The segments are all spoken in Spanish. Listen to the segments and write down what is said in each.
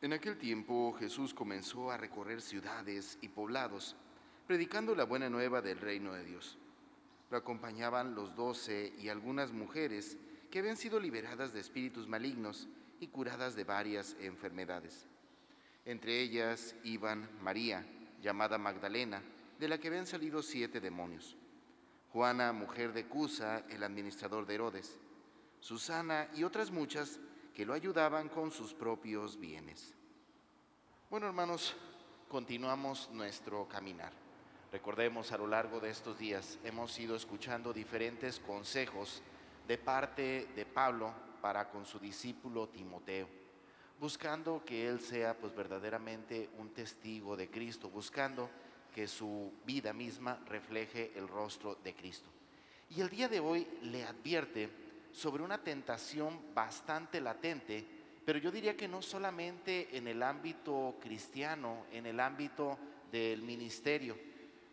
En aquel tiempo Jesús comenzó a recorrer ciudades y poblados, predicando la buena nueva del reino de Dios. Lo acompañaban los doce y algunas mujeres que habían sido liberadas de espíritus malignos y curadas de varias enfermedades. Entre ellas iban María, llamada Magdalena, de la que habían salido siete demonios. Juana, mujer de Cusa, el administrador de Herodes. Susana y otras muchas que lo ayudaban con sus propios bienes. Bueno, hermanos, continuamos nuestro caminar. Recordemos, a lo largo de estos días hemos ido escuchando diferentes consejos de parte de Pablo para con su discípulo Timoteo, buscando que él sea pues verdaderamente un testigo de Cristo, buscando que su vida misma refleje el rostro de Cristo. Y el día de hoy le advierte sobre una tentación bastante latente, pero yo diría que no solamente en el ámbito cristiano, en el ámbito del ministerio,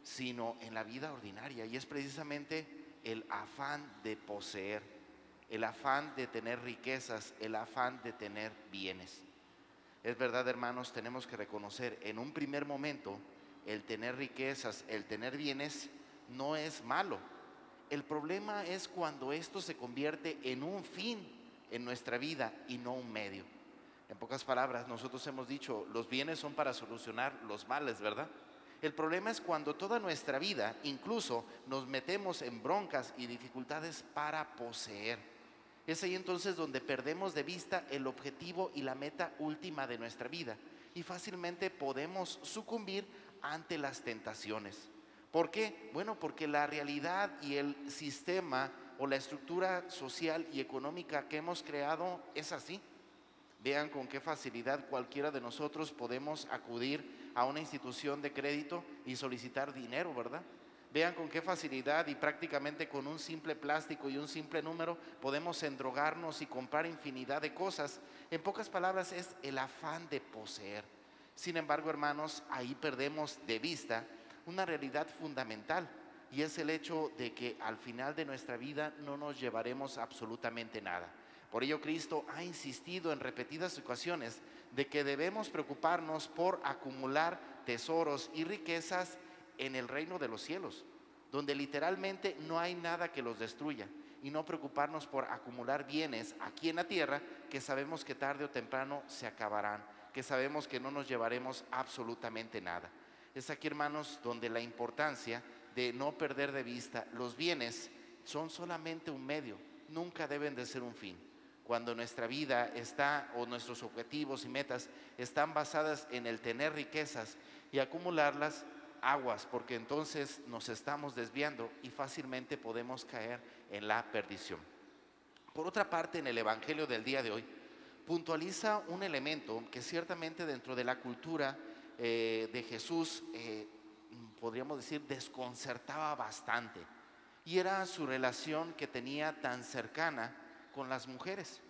sino en la vida ordinaria, y es precisamente el afán de poseer, el afán de tener riquezas, el afán de tener bienes. Es verdad, hermanos, tenemos que reconocer en un primer momento el tener riquezas, el tener bienes, no es malo, el problema es cuando esto se convierte en un fin en nuestra vida y no un medio. En pocas palabras, nosotros hemos dicho, los bienes son para solucionar los males, ¿verdad? El problema es cuando toda nuestra vida incluso nos metemos en broncas y dificultades para poseer. Es ahí entonces donde perdemos de vista el objetivo y la meta última de nuestra vida y fácilmente podemos sucumbir ante las tentaciones. ¿Por qué? Bueno, porque la realidad y el sistema o la estructura social y económica que hemos creado es así. Vean con qué facilidad cualquiera de nosotros podemos acudir a una institución de crédito y solicitar dinero, ¿verdad? Vean con qué facilidad y prácticamente con un simple plástico y un simple número podemos endrogarnos y comprar infinidad de cosas. En pocas palabras es el afán de poseer. Sin embargo, hermanos, ahí perdemos de vista una realidad fundamental y es el hecho de que al final de nuestra vida no nos llevaremos absolutamente nada. Por ello Cristo ha insistido en repetidas ocasiones de que debemos preocuparnos por acumular tesoros y riquezas en el reino de los cielos, donde literalmente no hay nada que los destruya, y no preocuparnos por acumular bienes aquí en la tierra que sabemos que tarde o temprano se acabarán, que sabemos que no nos llevaremos absolutamente nada. Es aquí, hermanos, donde la importancia de no perder de vista los bienes son solamente un medio, nunca deben de ser un fin. Cuando nuestra vida está o nuestros objetivos y metas están basadas en el tener riquezas y acumularlas, aguas, porque entonces nos estamos desviando y fácilmente podemos caer en la perdición. Por otra parte, en el Evangelio del día de hoy, puntualiza un elemento que ciertamente dentro de la cultura eh, de Jesús, eh, podríamos decir, desconcertaba bastante. Y era su relación que tenía tan cercana con las mujeres.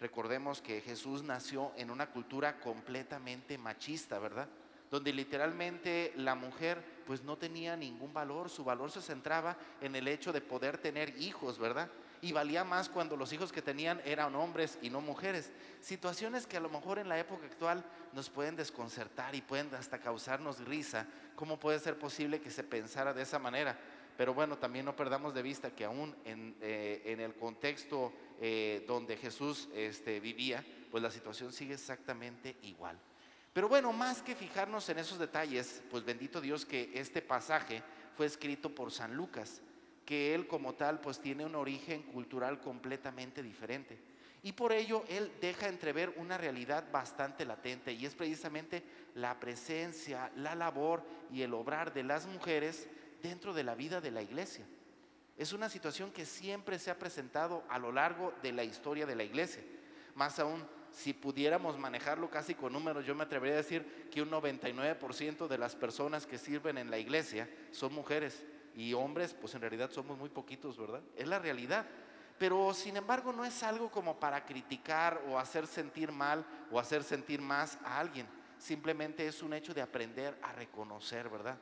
Recordemos que Jesús nació en una cultura completamente machista, ¿verdad? Donde literalmente la mujer pues no tenía ningún valor, su valor se centraba en el hecho de poder tener hijos, ¿verdad? y valía más cuando los hijos que tenían eran hombres y no mujeres. Situaciones que a lo mejor en la época actual nos pueden desconcertar y pueden hasta causarnos risa. ¿Cómo puede ser posible que se pensara de esa manera? Pero bueno, también no perdamos de vista que aún en, eh, el contexto eh, donde Jesús este, vivía, pues la situación sigue exactamente igual. Pero bueno, más que fijarnos en esos detalles, pues bendito Dios que este pasaje fue escrito por San Lucas que él como tal pues tiene un origen cultural completamente diferente. Y por ello él deja entrever una realidad bastante latente y es precisamente la presencia, la labor y el obrar de las mujeres dentro de la vida de la iglesia. Es una situación que siempre se ha presentado a lo largo de la historia de la iglesia. Más aún, si pudiéramos manejarlo casi con números, yo me atrevería a decir que un 99% de las personas que sirven en la iglesia son mujeres y hombres, pues en realidad somos muy poquitos, ¿verdad? Es la realidad. Pero sin embargo no es algo como para criticar o hacer sentir mal o hacer sentir más a alguien. Simplemente es un hecho de aprender a reconocer, ¿verdad?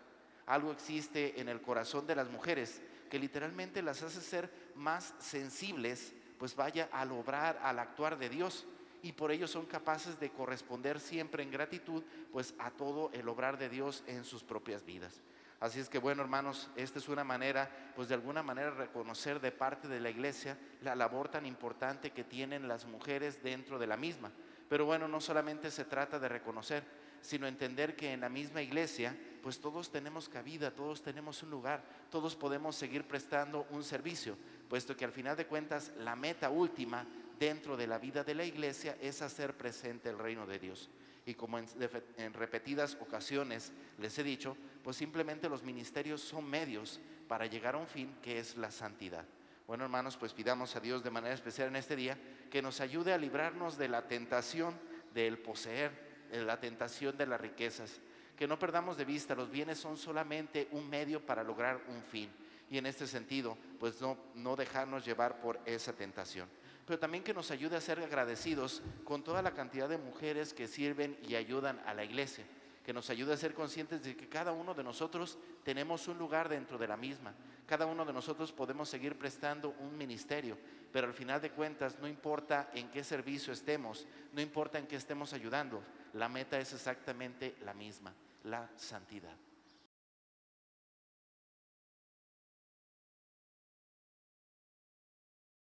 Algo existe en el corazón de las mujeres que literalmente las hace ser más sensibles, pues vaya al obrar, al actuar de Dios. Y por ello son capaces de corresponder siempre en gratitud pues a todo el obrar de Dios en sus propias vidas. Así es que bueno, hermanos, esta es una manera, pues de alguna manera reconocer de parte de la iglesia la labor tan importante que tienen las mujeres dentro de la misma. Pero bueno, no solamente se trata de reconocer, sino entender que en la misma iglesia, pues todos tenemos cabida, todos tenemos un lugar, todos podemos seguir prestando un servicio, puesto que al final de cuentas la meta última dentro de la vida de la iglesia es hacer presente el reino de Dios. Y como en, repetidas ocasiones les he dicho, pues simplemente los ministerios son medios para llegar a un fin que es la santidad. Bueno, hermanos, pues pidamos a Dios de manera especial en este día que nos ayude a librarnos de la tentación del poseer, la tentación de las riquezas. Que no perdamos de vista, los bienes son solamente un medio para lograr un fin. Y en este sentido, pues no, no dejarnos llevar por esa tentación pero también que nos ayude a ser agradecidos con toda la cantidad de mujeres que sirven y ayudan a la iglesia, que nos ayude a ser conscientes de que cada uno de nosotros tenemos un lugar dentro de la misma, cada uno de nosotros podemos seguir prestando un ministerio, pero al final de cuentas no importa en qué servicio estemos, no importa en qué estemos ayudando, la meta es exactamente la misma, la santidad.